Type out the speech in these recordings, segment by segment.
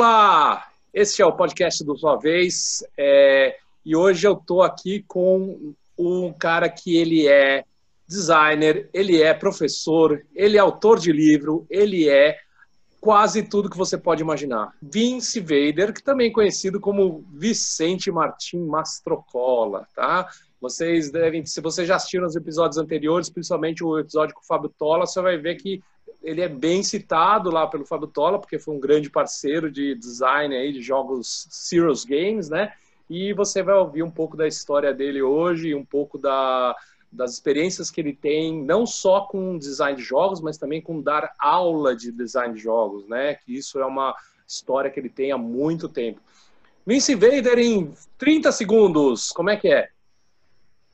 Olá, esse é o podcast do Sua Vez é, e hoje eu estou aqui com um cara que ele é designer, ele é professor, ele é autor de livro, ele é quase tudo que você pode imaginar. Vince Vader, que também é conhecido como Vicente Martim Mastrocola, tá? Vocês devem, se vocês já assistiram os episódios anteriores, principalmente o episódio com o Fábio Tola, você vai ver que ele é bem citado lá pelo Fábio Tola, porque foi um grande parceiro de design aí de jogos Serious Games, né? E você vai ouvir um pouco da história dele hoje, um pouco da, das experiências que ele tem, não só com design de jogos, mas também com dar aula de design de jogos, né? Que isso é uma história que ele tem há muito tempo. Vince Vader em 30 segundos, como é que é?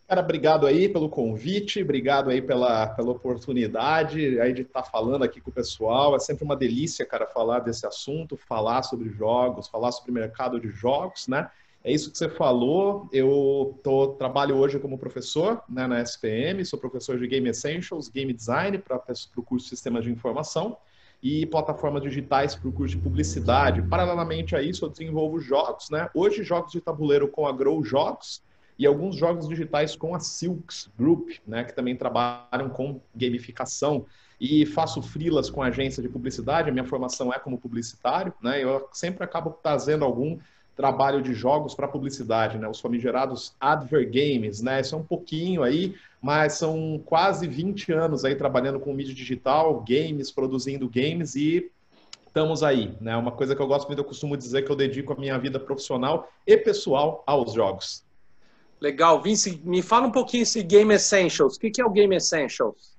Cara, obrigado aí pelo convite, obrigado aí pela, pela oportunidade aí de estar tá falando aqui com o pessoal. É sempre uma delícia, cara, falar desse assunto, falar sobre jogos, falar sobre mercado de jogos, né? É isso que você falou. Eu tô, trabalho hoje como professor né, na SPM, sou professor de Game Essentials, Game Design para o curso de Sistemas de Informação e plataformas digitais para o curso de publicidade. Paralelamente a isso, eu desenvolvo jogos, né? Hoje, jogos de tabuleiro com a Grow Jogos e alguns jogos digitais com a Silks Group, né, que também trabalham com gamificação. E faço frilas com agência de publicidade, a minha formação é como publicitário, né, eu sempre acabo trazendo algum trabalho de jogos para publicidade, né, os famigerados Adver Games, né, isso é um pouquinho aí, mas são quase 20 anos aí trabalhando com mídia digital, games, produzindo games e estamos aí, né, uma coisa que eu gosto muito, eu costumo dizer que eu dedico a minha vida profissional e pessoal aos jogos. Legal. Vince, me fala um pouquinho esse Game Essentials. O que é o Game Essentials?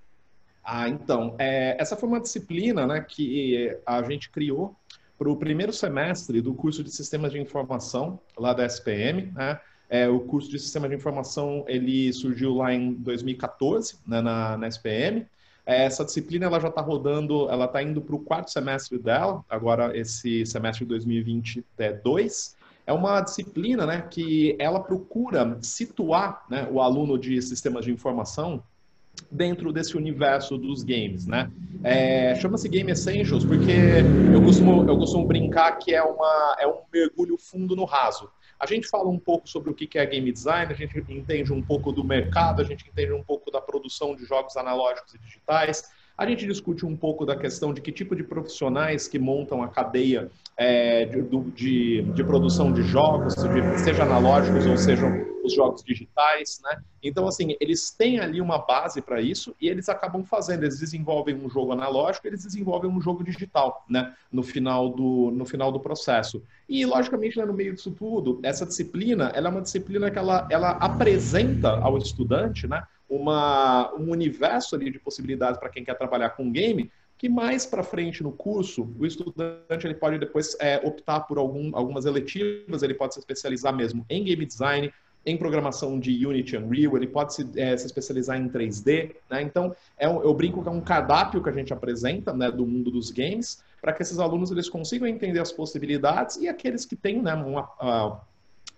Ah, então, é, essa foi uma disciplina né, que a gente criou para o primeiro semestre do curso de Sistemas de Informação lá da SPM. Né? É, o curso de Sistemas de Informação ele surgiu lá em 2014 né, na, na SPM. É, essa disciplina ela já está rodando, ela está indo para o quarto semestre dela, agora esse semestre de 2022 é uma disciplina né, que ela procura situar né, o aluno de sistemas de informação dentro desse universo dos games, né? É, Chama-se Game Essentials porque eu costumo, eu costumo brincar que é, uma, é um mergulho fundo no raso. A gente fala um pouco sobre o que é game design, a gente entende um pouco do mercado, a gente entende um pouco da produção de jogos analógicos e digitais, a gente discute um pouco da questão de que tipo de profissionais que montam a cadeia é, de, de, de, produção de jogos, seja analógicos ou sejam os jogos digitais, né? Então, assim, eles têm ali uma base para isso e eles acabam fazendo, eles desenvolvem um jogo analógico, eles desenvolvem um jogo digital, né? No final do, no final do processo. E, logicamente, né, no meio disso tudo, essa disciplina, ela é uma disciplina que ela, ela apresenta ao estudante, né? Uma, um universo ali de possibilidades para quem quer trabalhar com game, que mais para frente no curso, o estudante ele pode depois é, optar por algum, algumas eletivas, ele pode se especializar mesmo em game design, em programação de Unity Unreal, ele pode se, é, se especializar em 3D, né? Então, é um, eu brinco que é um cardápio que a gente apresenta, né, do mundo dos games, para que esses alunos eles consigam entender as possibilidades e aqueles que têm, né, uh,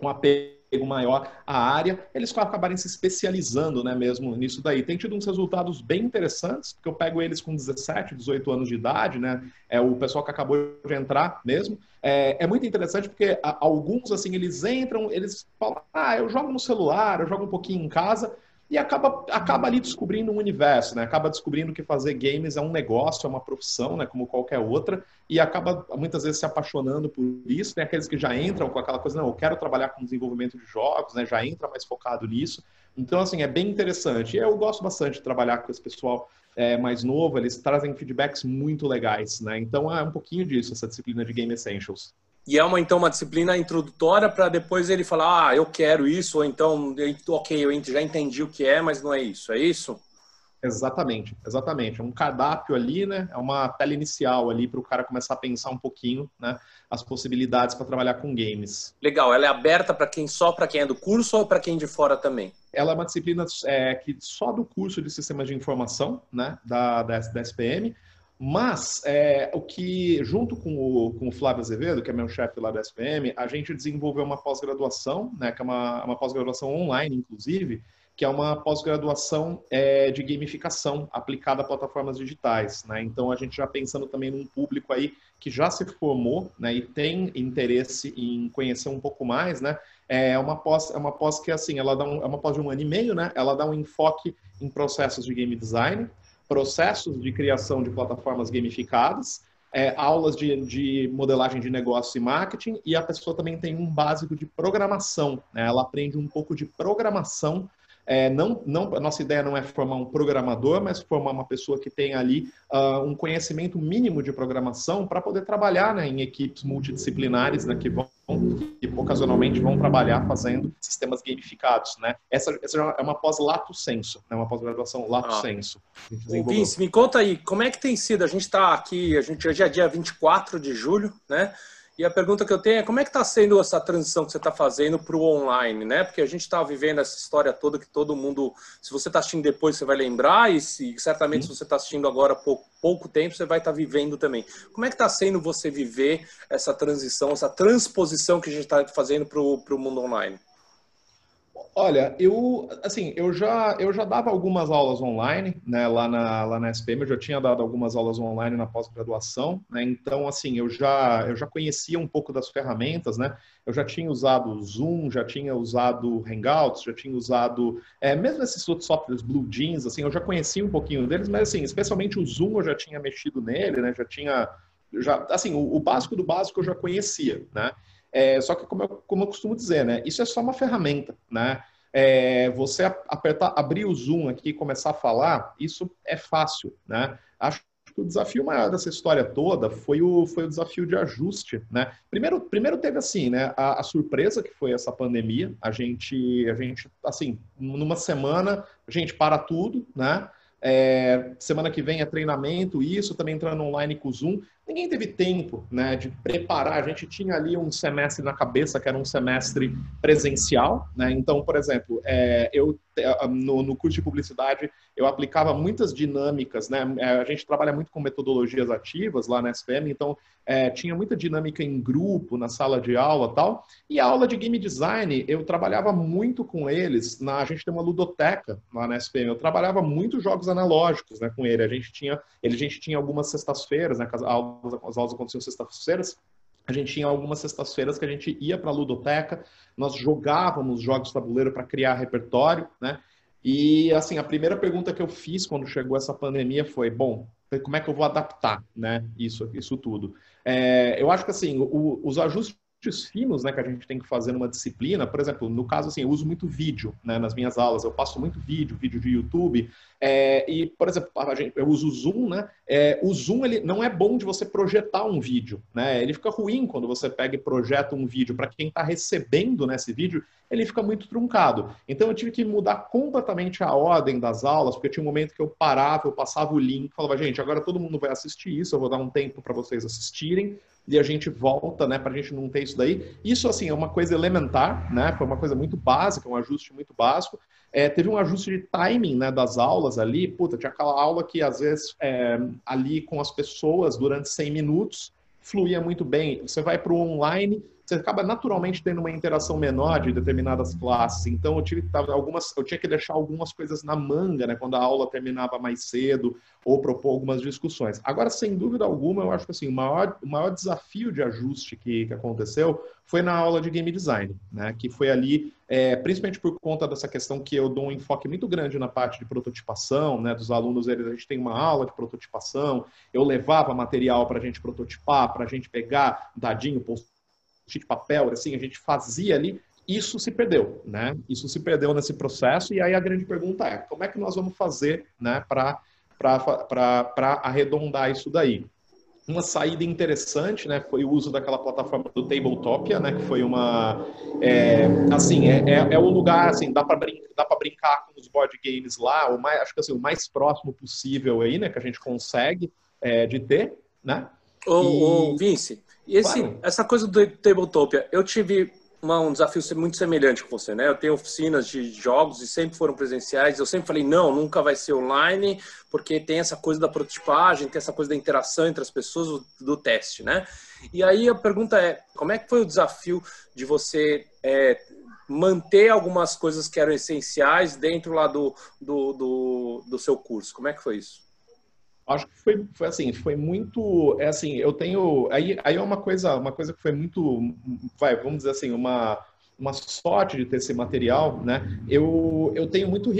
um apego maior à área, eles acabarem se especializando, né, mesmo nisso daí. Tem tido uns resultados bem interessantes, porque eu pego eles com 17, 18 anos de idade, né, é o pessoal que acabou de entrar mesmo. É, é muito interessante porque alguns, assim, eles entram, eles falam, ah, eu jogo no celular, eu jogo um pouquinho em casa, e acaba, acaba ali descobrindo um universo, né? Acaba descobrindo que fazer games é um negócio, é uma profissão, né? Como qualquer outra, e acaba muitas vezes se apaixonando por isso. Tem aqueles que já entram com aquela coisa, não, eu quero trabalhar com desenvolvimento de jogos, né? Já entra mais focado nisso. Então, assim, é bem interessante. Eu gosto bastante de trabalhar com esse pessoal é, mais novo, eles trazem feedbacks muito legais, né? Então, é um pouquinho disso, essa disciplina de Game Essentials. E é uma, então, uma disciplina introdutória para depois ele falar, ah, eu quero isso, ou então, ok, eu já entendi o que é, mas não é isso, é isso? Exatamente, exatamente. É um cardápio ali, né? É uma tela inicial ali para o cara começar a pensar um pouquinho, né? As possibilidades para trabalhar com games. Legal. Ela é aberta para quem só para quem é do curso ou para quem de fora também? Ela é uma disciplina é, que só do curso de sistemas de informação, né? Da, da, da SPM. Mas é, o que, junto com o, com o Flávio Azevedo, que é meu chefe lá da SPM, a gente desenvolveu uma pós-graduação, né? Que é uma, uma pós-graduação online, inclusive que é uma pós-graduação é, de gamificação aplicada a plataformas digitais. Né? Então, a gente já pensando também num público aí que já se formou né, e tem interesse em conhecer um pouco mais, né? É uma pós, é uma pós que assim, ela dá um, é uma pós de um ano e meio, né? Ela dá um enfoque em processos de game design, processos de criação de plataformas gamificadas, é, aulas de, de, modelagem de negócio e marketing, e a pessoa também tem um básico de programação. Né? Ela aprende um pouco de programação é, não, não, a nossa ideia não é formar um programador, mas formar uma pessoa que tenha ali uh, um conhecimento mínimo de programação para poder trabalhar né, em equipes multidisciplinares né, que vão que ocasionalmente vão trabalhar fazendo sistemas gamificados, né? Essa, essa é uma pós-lato senso, né? Uma pós-graduação lato ah. senso. Vince, me conta aí, como é que tem sido? A gente está aqui, a gente hoje é dia 24 de julho, né? E a pergunta que eu tenho é como é que está sendo essa transição que você está fazendo para o online, né? Porque a gente está vivendo essa história toda que todo mundo, se você está assistindo depois, você vai lembrar, e se, certamente se você está assistindo agora há pouco, pouco tempo, você vai estar tá vivendo também. Como é que está sendo você viver essa transição, essa transposição que a gente está fazendo para o mundo online? Olha, eu assim, eu já eu já dava algumas aulas online, né, lá na lá na SPM, eu já tinha dado algumas aulas online na pós-graduação, né? Então, assim, eu já eu já conhecia um pouco das ferramentas, né? Eu já tinha usado o Zoom, já tinha usado Hangouts, já tinha usado é, mesmo esses outros softwares Blue Jeans, assim, eu já conhecia um pouquinho deles, mas assim, especialmente o Zoom eu já tinha mexido nele, né? Já tinha já assim, o, o básico do básico eu já conhecia, né? É, só que, como eu, como eu costumo dizer, né, isso é só uma ferramenta, né? É, você apertar, abrir o Zoom aqui e começar a falar, isso é fácil, né? Acho que o desafio maior dessa história toda foi o, foi o desafio de ajuste, né? Primeiro, primeiro teve assim, né? A, a surpresa que foi essa pandemia, a gente, a gente, assim, numa semana, a gente para tudo, né? É, semana que vem é treinamento, isso também entrando online com o Zoom. Ninguém teve tempo né, de preparar. A gente tinha ali um semestre na cabeça, que era um semestre presencial. Né? Então, por exemplo, é, eu no, no, curso de publicidade eu aplicava muitas dinâmicas. Né? É, a gente trabalha muito com metodologias ativas lá na SPM, então é, tinha muita dinâmica em grupo, na sala de aula tal. E a aula de game design, eu trabalhava muito com eles. Na, a gente tem uma ludoteca lá na SPM. Eu trabalhava muito jogos analógicos né, com ele. A gente tinha, ele, a gente tinha algumas sextas-feiras, né, as, aulas, as aulas aconteciam sextas-feiras. A gente tinha algumas sextas-feiras que a gente ia para a ludoteca, nós jogávamos jogos de tabuleiro para criar repertório, né? E assim, a primeira pergunta que eu fiz quando chegou essa pandemia foi: bom, como é que eu vou adaptar, né? Isso, isso tudo. É, eu acho que assim, o, os ajustes finos né, que a gente tem que fazer numa disciplina, por exemplo, no caso assim, eu uso muito vídeo né, nas minhas aulas, eu passo muito vídeo, vídeo de YouTube, é, e, por exemplo, gente, eu uso o Zoom, né? É, o Zoom ele não é bom de você projetar um vídeo, né? Ele fica ruim quando você pega e projeta um vídeo. Para quem está recebendo nesse vídeo, ele fica muito truncado. Então eu tive que mudar completamente a ordem das aulas, porque tinha um momento que eu parava, eu passava o link, falava, gente, agora todo mundo vai assistir isso, eu vou dar um tempo para vocês assistirem e a gente volta, né, para a gente não ter isso daí. Isso, assim, é uma coisa elementar, né, foi uma coisa muito básica, um ajuste muito básico. É, teve um ajuste de timing, né, das aulas ali. Puta, tinha aquela aula que, às vezes, é, ali com as pessoas, durante 100 minutos, fluía muito bem. Você vai para o online, você acaba naturalmente tendo uma interação menor de determinadas classes. Então eu tive algumas, eu tinha que deixar algumas coisas na manga, né, quando a aula terminava mais cedo ou propor algumas discussões. Agora, sem dúvida alguma, eu acho que assim, o maior, o maior desafio de ajuste que, que aconteceu foi na aula de game design, né, que foi ali, é, principalmente por conta dessa questão que eu dou um enfoque muito grande na parte de prototipação, né, dos alunos, eles, a gente tem uma aula de prototipação, eu levava material para a gente prototipar, para a gente pegar dadinho, post de papel, assim, a gente fazia ali, isso se perdeu, né? Isso se perdeu nesse processo e aí a grande pergunta é, como é que nós vamos fazer, né, para arredondar isso daí? uma saída interessante, né, foi o uso daquela plataforma do Tabletopia, né, que foi uma, é, assim, é, é, é, o lugar, assim, dá para brincar, dá para brincar com os board games lá, o mais, acho que assim, o mais próximo possível aí, né, que a gente consegue é, de ter, né. Ô, e... ô Vince, e esse, claro. essa coisa do Tabletopia, eu tive uma, um desafio muito semelhante com você, né? Eu tenho oficinas de jogos e sempre foram presenciais. Eu sempre falei, não, nunca vai ser online, porque tem essa coisa da prototipagem, tem essa coisa da interação entre as pessoas, do, do teste, né? E aí a pergunta é, como é que foi o desafio de você é, manter algumas coisas que eram essenciais dentro lá do, do, do, do seu curso? Como é que foi isso? Acho que foi, foi assim, foi muito, é assim, eu tenho, aí, aí é uma coisa, uma coisa que foi muito, vai, vamos dizer assim, uma, uma sorte de ter esse material, né? Eu, eu tenho muito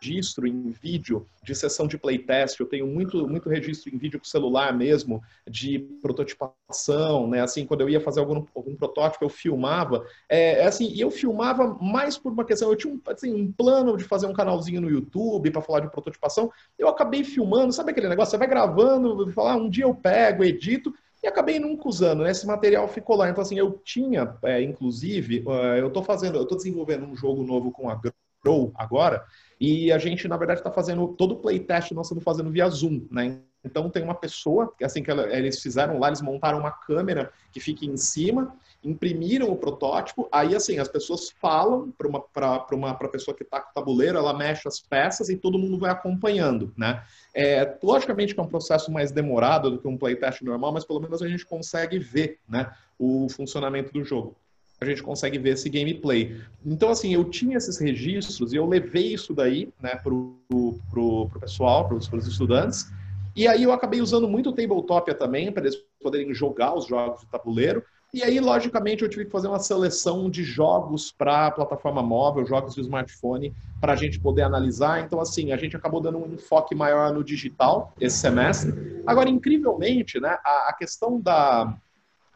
registro em vídeo de sessão de playtest, eu tenho muito, muito registro em vídeo com celular mesmo, de prototipação, né? Assim, quando eu ia fazer algum, algum protótipo, eu filmava. É, é assim, e eu filmava mais por uma questão, eu tinha um, assim, um plano de fazer um canalzinho no YouTube para falar de prototipação, eu acabei filmando, sabe aquele negócio? Você vai gravando, falar, ah, um dia eu pego, edito, e acabei nunca usando, né? Esse material ficou lá. Então, assim, eu tinha, é, inclusive, uh, eu estou fazendo, eu estou desenvolvendo um jogo novo com a Grow agora, e a gente, na verdade, está fazendo todo o playtest nós estamos fazendo via Zoom, né? Então tem uma pessoa, assim que eles fizeram lá, eles montaram uma câmera que fica em cima, imprimiram o protótipo, aí assim, as pessoas falam para uma, uma pessoa que está com o tabuleiro, ela mexe as peças e todo mundo vai acompanhando, né? É, logicamente que é um processo mais demorado do que um playtest normal, mas pelo menos a gente consegue ver né, o funcionamento do jogo a gente consegue ver esse gameplay. Então, assim, eu tinha esses registros e eu levei isso daí né, para o pessoal, para os estudantes. E aí eu acabei usando muito o Tabletopia também, para eles poderem jogar os jogos de tabuleiro. E aí, logicamente, eu tive que fazer uma seleção de jogos para a plataforma móvel, jogos de smartphone, para a gente poder analisar. Então, assim, a gente acabou dando um enfoque maior no digital esse semestre. Agora, incrivelmente, né, a, a questão da,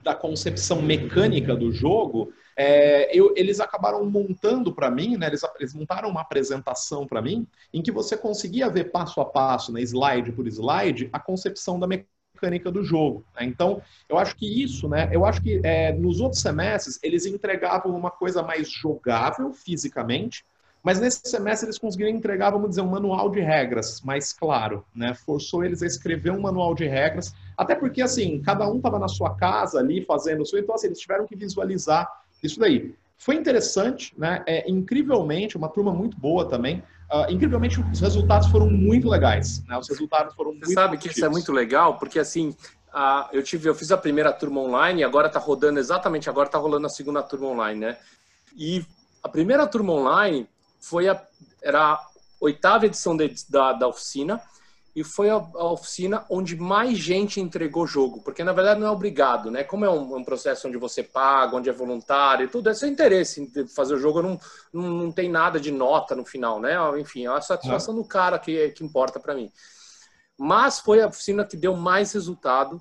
da concepção mecânica do jogo, é, eu, eles acabaram montando para mim, né, eles, eles, montaram uma apresentação para mim, em que você conseguia ver passo a passo, né, slide por slide, a concepção da mecânica do jogo. Né? Então, eu acho que isso, né, eu acho que é, nos outros semestres eles entregavam uma coisa mais jogável fisicamente, mas nesse semestre eles conseguiram entregar, vamos dizer, um manual de regras mais claro, né? Forçou eles a escrever um manual de regras, até porque, assim, cada um estava na sua casa ali fazendo o seu, então, assim, eles tiveram que visualizar isso daí. Foi interessante, né? É, incrivelmente, uma turma muito boa também. Uh, incrivelmente, os resultados foram muito legais. Né? Os resultados foram Você muito sabe positivos. que isso é muito legal, porque assim, uh, eu tive, eu fiz a primeira turma online e agora está rodando exatamente agora está rolando a segunda turma online, né? E a primeira turma online foi a, era a oitava edição de, da, da oficina e foi a, a, oficina onde mais gente entregou jogo, porque na verdade não é obrigado, né? Como é um, um, processo onde você paga, onde é voluntário e tudo, é seu interesse em fazer o jogo, não, não, não tem nada de nota no final, né? Enfim, é a satisfação é. do cara que, que importa para mim. Mas foi a oficina que deu mais resultado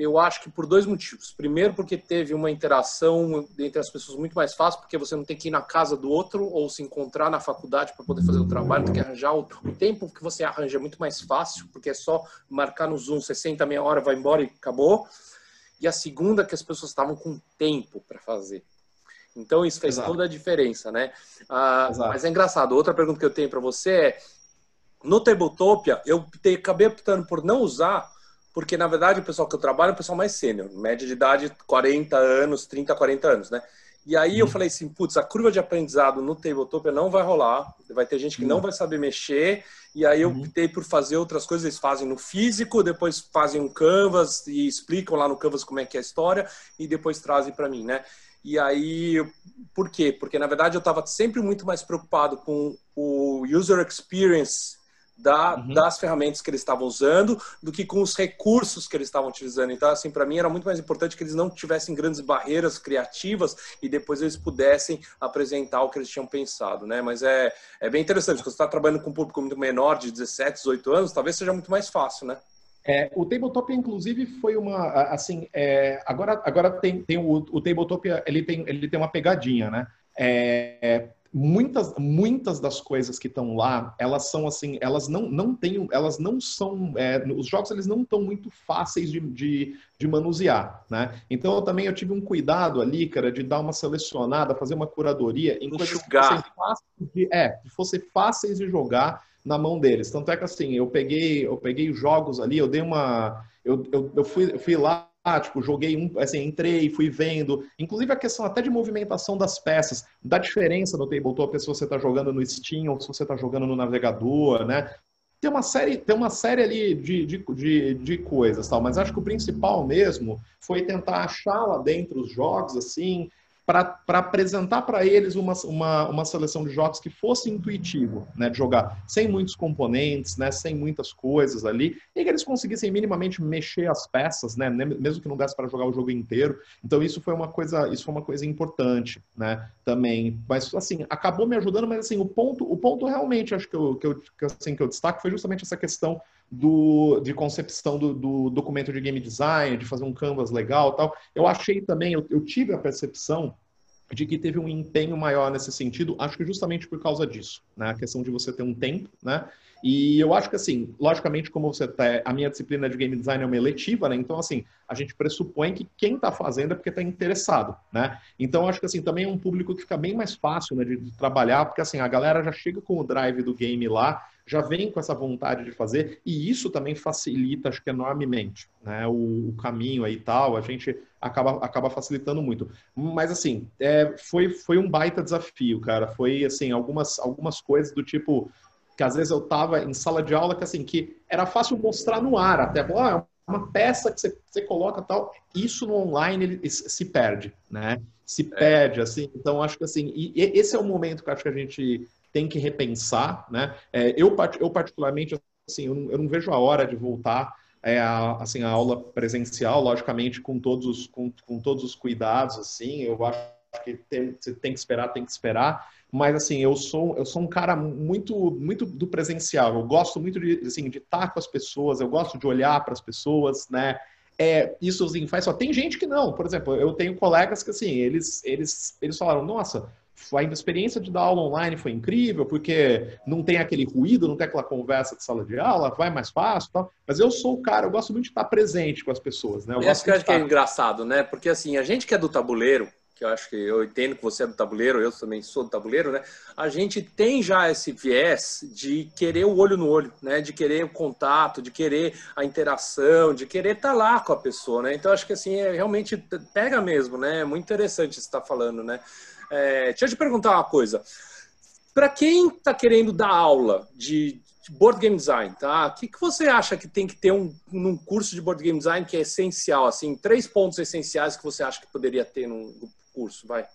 eu acho que por dois motivos. Primeiro, porque teve uma interação entre as pessoas muito mais fácil, porque você não tem que ir na casa do outro ou se encontrar na faculdade para poder fazer o trabalho, tem que arranjar o, o, tempo que você arranja é muito mais fácil, porque é só marcar no Zoom 60, meia hora, vai embora e acabou. E a segunda, que as pessoas estavam com tempo para fazer. Então isso fez Exato. toda a diferença, né? Ah, mas é engraçado. Outra pergunta que eu tenho para você é: no Tabletopia, eu acabei optando por não usar porque na verdade o pessoal que eu trabalho é o pessoal mais sênior, média de idade 40 anos, 30, 40 anos, né? E aí eu uhum. falei assim, putz, a curva de aprendizado no Tabletopia não vai rolar, vai ter gente que não uhum. vai saber mexer, e aí eu uhum. optei por fazer outras coisas, eles fazem no físico, depois fazem um canvas e explicam lá no canvas como é que é a história, e depois trazem para mim, né? E aí, por quê? Porque na verdade eu estava sempre muito mais preocupado com o user experience da, uhum. das ferramentas que eles estavam usando do que com os recursos que eles estavam utilizando. Então, assim, para mim era muito mais importante que eles não tivessem grandes barreiras criativas e depois eles pudessem apresentar o que eles tinham pensado, né? Mas é, é bem interessante, porque você está trabalhando com um público muito menor, de 17, 18 anos, talvez seja muito mais fácil, né? É, o Tabletop, inclusive, foi uma, assim, é, agora, agora tem, tem o, o Tabletop, ele tem, ele tem uma pegadinha, né? É, muitas, muitas das coisas que estão lá, elas são assim, elas não, não têm, elas não são, é, os jogos eles não estão muito fáceis de, de, de, manusear, né? Então eu também eu tive um cuidado ali, cara, de dar uma selecionada, fazer uma curadoria em coisas que fossem fáceis de, é, que fossem fáceis de jogar na mão deles. Tanto é que assim, eu peguei, eu peguei jogos ali, eu dei uma, eu, eu, eu fui, eu fui lá ah, tipo, joguei um, assim, entrei, fui vendo. Inclusive a questão até de movimentação das peças, da diferença no tabletop se você está jogando no Steam ou se você está jogando no navegador, né? Tem uma série, tem uma série ali de, de, de, de coisas, tal, mas acho que o principal mesmo foi tentar achar lá dentro os jogos, assim, para apresentar para eles uma, uma, uma seleção de jogos que fosse intuitivo, né, de jogar sem muitos componentes, né, sem muitas coisas ali, e que eles conseguissem minimamente mexer as peças, né, mesmo que não desse para jogar o jogo inteiro. Então isso foi uma coisa, isso foi uma coisa importante, né, também. Mas assim, acabou me ajudando, mas assim, o ponto, o ponto realmente acho que eu, que eu, que, assim, que eu destaco foi justamente essa questão do, de concepção do, do, documento de game design, de fazer um canvas legal tal. Eu achei também, eu, eu tive a percepção de que teve um empenho maior nesse sentido, acho que justamente por causa disso, né? A questão de você ter um tempo, né? E eu acho que, assim, logicamente, como você tá, a minha disciplina de game design é uma eletiva, né? Então, assim, a gente pressupõe que quem está fazendo é porque está interessado, né? Então, acho que, assim, também é um público que fica bem mais fácil né, de, de, trabalhar, porque, assim, a galera já chega com o drive do game lá, já vem com essa vontade de fazer, e isso também facilita, acho que, enormemente, né? O, o caminho aí e tal, a gente acaba, acaba facilitando muito. Mas, assim, é, foi, foi um baita desafio, cara. Foi, assim, algumas, algumas coisas do tipo que às vezes eu estava em sala de aula que assim que era fácil mostrar no ar até ah, é uma peça que você, você coloca tal isso no online ele, se perde né se é. perde assim então acho que assim e, e esse é o momento que acho que a gente tem que repensar né é, eu eu particularmente assim eu não, eu não, vejo a hora de voltar é, a, assim a aula presencial logicamente com todos os com, com todos os cuidados assim eu acho que tem, você tem que esperar tem que esperar mas assim, eu sou, eu sou um cara muito muito do presencial. Eu gosto muito de assim, de estar com as pessoas, eu gosto de olhar para as pessoas, né? É, isso assim, faz só. Tem gente que não. Por exemplo, eu tenho colegas que assim, eles eles eles falaram: "Nossa, a experiência de dar aula online foi incrível, porque não tem aquele ruído, não tem aquela conversa de sala de aula, vai mais fácil tal. Mas eu sou o cara, eu gosto muito de estar presente com as pessoas, né? Eu acho que, que é engraçado, né? Porque assim, a gente que é do tabuleiro, que eu acho que eu entendo que você é do tabuleiro, eu também sou do tabuleiro, né? A gente tem já esse viés de querer o olho no olho, né? De querer o contato, de querer a interação, de querer estar tá lá com a pessoa, né? Então acho que assim é, realmente pega mesmo, né? É muito interessante você estar tá falando, né? É, deixa eu te perguntar uma coisa. Para quem está querendo dar aula de, board game design, tá? O que, que você acha que tem que ter um, num curso de board game design que é essencial, assim, três pontos essenciais que você acha que poderia ter num, curso? Vai.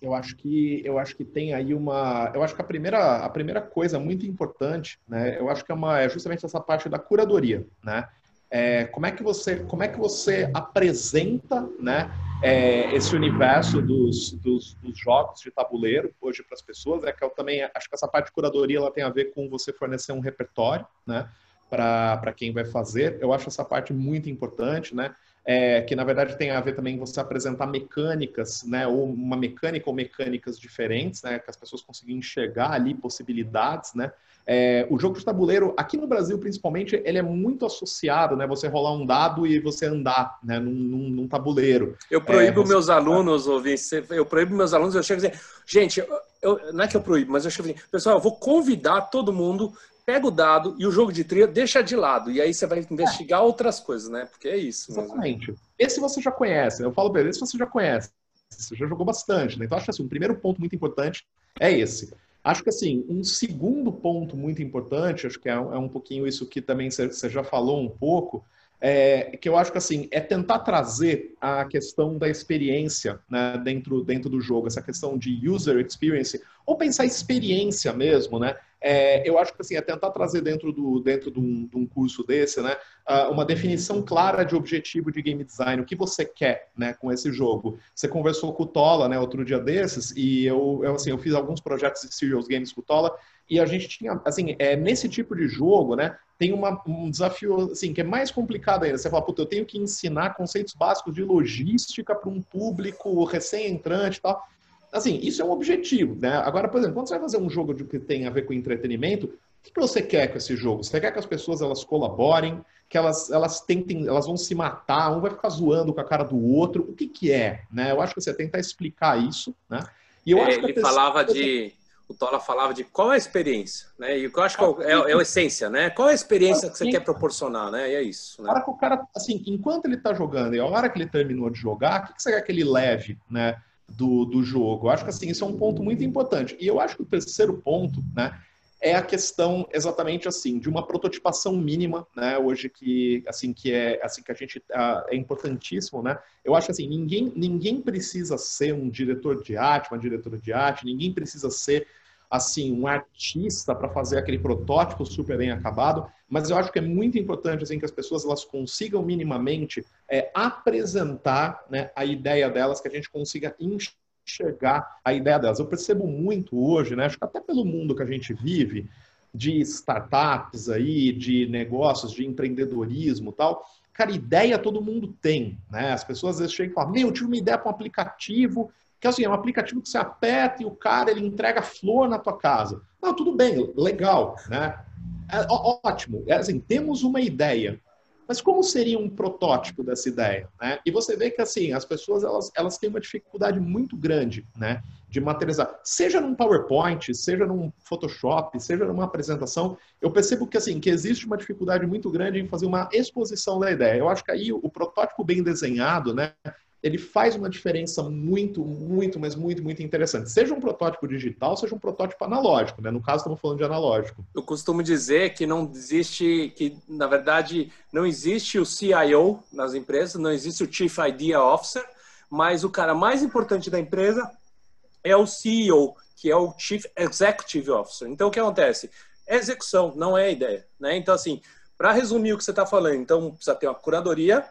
Eu acho que eu acho que tem aí uma, eu acho que a primeira a primeira coisa muito importante, né? Eu acho que é uma é justamente essa parte da curadoria, né? É, como é que você como é que você apresenta, né? É, esse universo dos, dos, dos, jogos de tabuleiro hoje para as pessoas é que eu também acho que essa parte de curadoria ela tem a ver com você fornecer um repertório, né? Para quem vai fazer, eu acho essa parte muito importante, né? É, que na verdade tem a ver também você apresentar mecânicas, né, ou uma mecânica ou mecânicas diferentes, né, que as pessoas conseguem enxergar ali possibilidades, né. É, o jogo de tabuleiro, aqui no Brasil principalmente, ele é muito associado, né, você rolar um dado e você andar, né, num, num, num tabuleiro. Eu proíbo é, você... meus alunos, ouvir, eu proíbo meus alunos, eu chego a dizer, gente, eu, eu, não é que eu proíbo, mas eu chego a dizer, pessoal, eu vou convidar todo mundo pega o dado e o jogo de trilha deixa de lado. E aí você vai investigar é. outras coisas, né? Porque é isso. Exatamente. Mesmo. Esse você já conhece. Eu falo pra ele, esse você já conhece. Você já jogou bastante, né? Então, acho que assim, um primeiro ponto muito importante é esse. Acho que assim, um segundo ponto muito importante, acho que é, um, é um pouquinho isso que também você já falou um pouco, é, que eu acho que assim é tentar trazer a questão da experiência né, dentro, dentro do jogo, essa questão de user experience, ou pensar experiência mesmo, né? É, eu acho que assim, é tentar trazer dentro, do, dentro de, um, de um curso desse né, uma definição clara de objetivo de game design, o que você quer né, com esse jogo. Você conversou com o Tola né, outro dia desses, e eu, eu, assim, eu fiz alguns projetos de serials games com o Tola, e a gente tinha, assim, é, nesse tipo de jogo, né, tem uma, um desafio, assim, que é mais complicado ainda. Você fala, puta, eu tenho que ensinar conceitos básicos de logística para um público recém-entrante e tal. Assim, isso é um objetivo, né? Agora, por exemplo, quando você vai fazer um jogo que tem a ver com entretenimento, o que você quer com esse jogo? Você quer que as pessoas elas colaborem, que elas, elas tentem, elas vão se matar, um vai ficar zoando com a cara do outro. O que que é, né? Eu acho que você tentar explicar isso, né? E eu é, acho que ele falava de o Tola falava de qual é a experiência, né? E o que eu acho que é, é, é a essência, né? Qual é a experiência que você quer proporcionar, né? E é isso. Né? Para que o cara, assim, enquanto ele está jogando e a hora que ele terminou de jogar, o que, que você quer que ele leve, né? Do, do jogo. Eu acho que assim, isso é um ponto muito importante. E eu acho que o terceiro ponto, né? é a questão exatamente assim de uma prototipação mínima, né? Hoje que assim que é assim que a gente uh, é importantíssimo, né? Eu acho assim ninguém ninguém precisa ser um diretor de arte, uma diretora de arte, ninguém precisa ser assim um artista para fazer aquele protótipo super bem acabado, mas eu acho que é muito importante assim que as pessoas elas consigam minimamente é, apresentar né, a ideia delas, que a gente consiga enxergar a ideia delas. Eu percebo muito hoje, né, acho que até pelo mundo que a gente vive, de startups aí, de negócios, de empreendedorismo tal, cara, ideia todo mundo tem, né? As pessoas às vezes chegam e falam, meu, eu tive uma ideia para um aplicativo, que assim, é um aplicativo que você aperta e o cara, ele entrega flor na tua casa. Não, tudo bem, legal, né? É, ótimo, é, assim, temos uma ideia. Mas como seria um protótipo dessa ideia? Né? E você vê que assim as pessoas elas, elas têm uma dificuldade muito grande né, de materializar, seja num PowerPoint, seja num Photoshop, seja numa apresentação. Eu percebo que assim que existe uma dificuldade muito grande em fazer uma exposição da ideia. Eu acho que aí o, o protótipo bem desenhado, né, ele faz uma diferença muito, muito, mas muito, muito interessante. Seja um protótipo digital, seja um protótipo analógico, né? No caso, estamos falando de analógico. Eu costumo dizer que não existe, que na verdade não existe o CIO nas empresas, não existe o Chief Idea Officer, mas o cara mais importante da empresa é o CEO, que é o Chief Executive Officer. Então, o que acontece? É execução, não é ideia, né? Então, assim, para resumir o que você está falando, então precisa ter uma curadoria,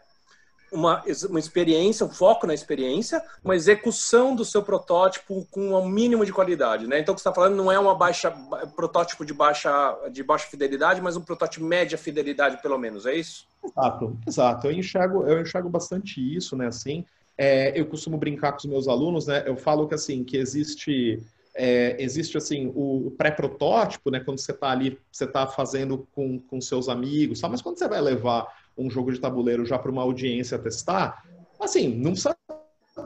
uma, uma experiência, um foco na experiência, uma execução do seu protótipo com um mínimo de qualidade, né? Então, o que você está falando não é uma baixa protótipo de baixa, de baixa fidelidade, mas um protótipo média fidelidade, pelo menos, é isso? Exato, exato. Eu enxergo, eu enxergo bastante isso, né? Assim, é, eu costumo brincar com os meus alunos, né? Eu falo que assim que existe é, existe assim o pré-protótipo, né? Quando você está ali, você está fazendo com, com seus amigos, tá? mas quando você vai levar um jogo de tabuleiro já para uma audiência testar, assim, não precisa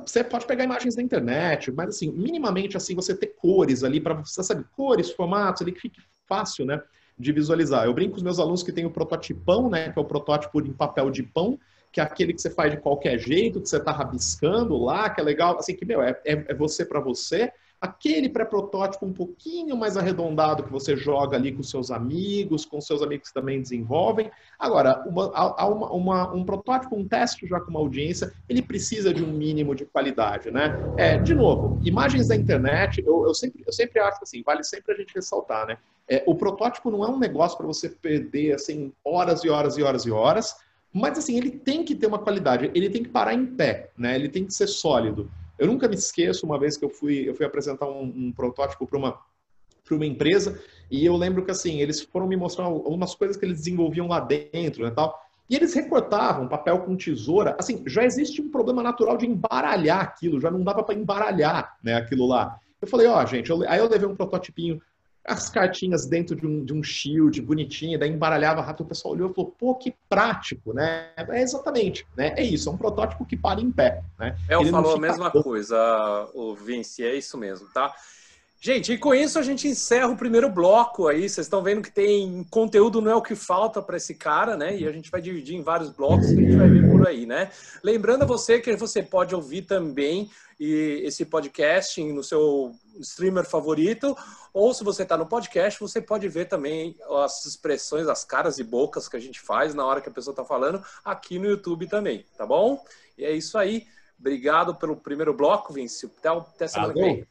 você pode pegar imagens da internet, mas assim, minimamente assim você ter cores ali para você sabe cores, formatos ali que fique fácil, né, de visualizar. Eu brinco com os meus alunos que tem o prototipão, né, que é o protótipo em papel de pão, que é aquele que você faz de qualquer jeito, que você está rabiscando lá, que é legal, assim que meu é, é, é você para você aquele pré-protótipo um pouquinho mais arredondado que você joga ali com seus amigos, com seus amigos que também desenvolvem. Agora, uma, uma, uma, um protótipo, um teste já com uma audiência, ele precisa de um mínimo de qualidade, né? É, de novo, imagens da internet, eu, eu, sempre, eu sempre acho assim, vale sempre a gente ressaltar, né? É, o protótipo não é um negócio para você perder assim horas e horas e horas e horas, mas assim ele tem que ter uma qualidade, ele tem que parar em pé, né? Ele tem que ser sólido. Eu nunca me esqueço uma vez que eu fui, eu fui apresentar um, um protótipo para uma, para uma empresa e eu lembro que assim eles foram me mostrar algumas coisas que eles desenvolviam lá dentro, né, tal. E eles recortavam papel com tesoura. Assim, já existe um problema natural de embaralhar aquilo, já não dava para embaralhar, né, aquilo lá. Eu falei, ó, oh, gente, eu, aí eu levei um prototipinho as cartinhas dentro de um, de um shield bonitinho, daí embaralhava rápido, o pessoal olhou e falou, pô, que prático, né? É exatamente, né? É isso, é um protótipo que para em pé, né? É, eu falou a mesma coisa, o Vinci, é isso mesmo, tá? Gente, e com isso a gente encerra o primeiro bloco aí. Vocês estão vendo que tem conteúdo, não é o que falta para esse cara, né? E a gente vai dividir em vários blocos que a gente vai ver por aí, né? Lembrando a você que você pode ouvir também esse podcast no seu streamer favorito, ou se você está no podcast, você pode ver também as expressões, as caras e bocas que a gente faz na hora que a pessoa está falando aqui no YouTube também, tá bom? E é isso aí. Obrigado pelo primeiro bloco, Vinci. Até, até semana que vem.